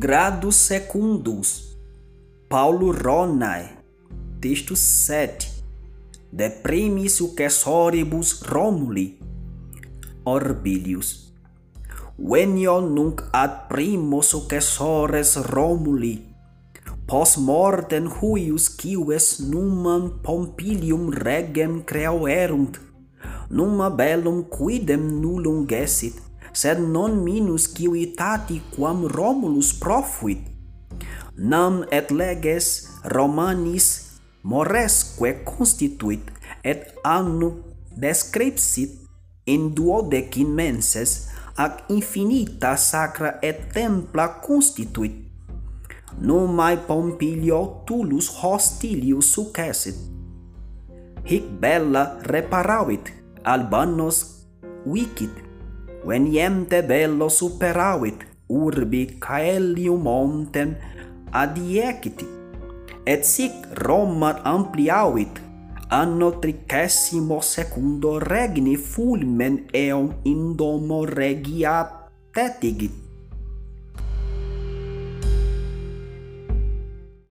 Gradus Secundus, Paulo Ronae, texto 7, De primis successoribus Romuli, Orbilius. Venio nunc ad primo successores Romuli, pos mortem huius quies numan Pompilium regem creoerunt, numa bellum quidem nullum gessit, sed non minus ciuitati quam Romulus profuit. Nam et leges Romanis moresque constituit et annu descripsit in duodec in menses ac infinita sacra et templa constituit. Numae Pompilio Tullus hostilius successit. Hic bella reparavit, albanos vicit, veniente bello superavit urbi caelium montem adieciti, et sic Roma ampliavit anno tricessimo secundo regni fulmen eum in domo regia tetigit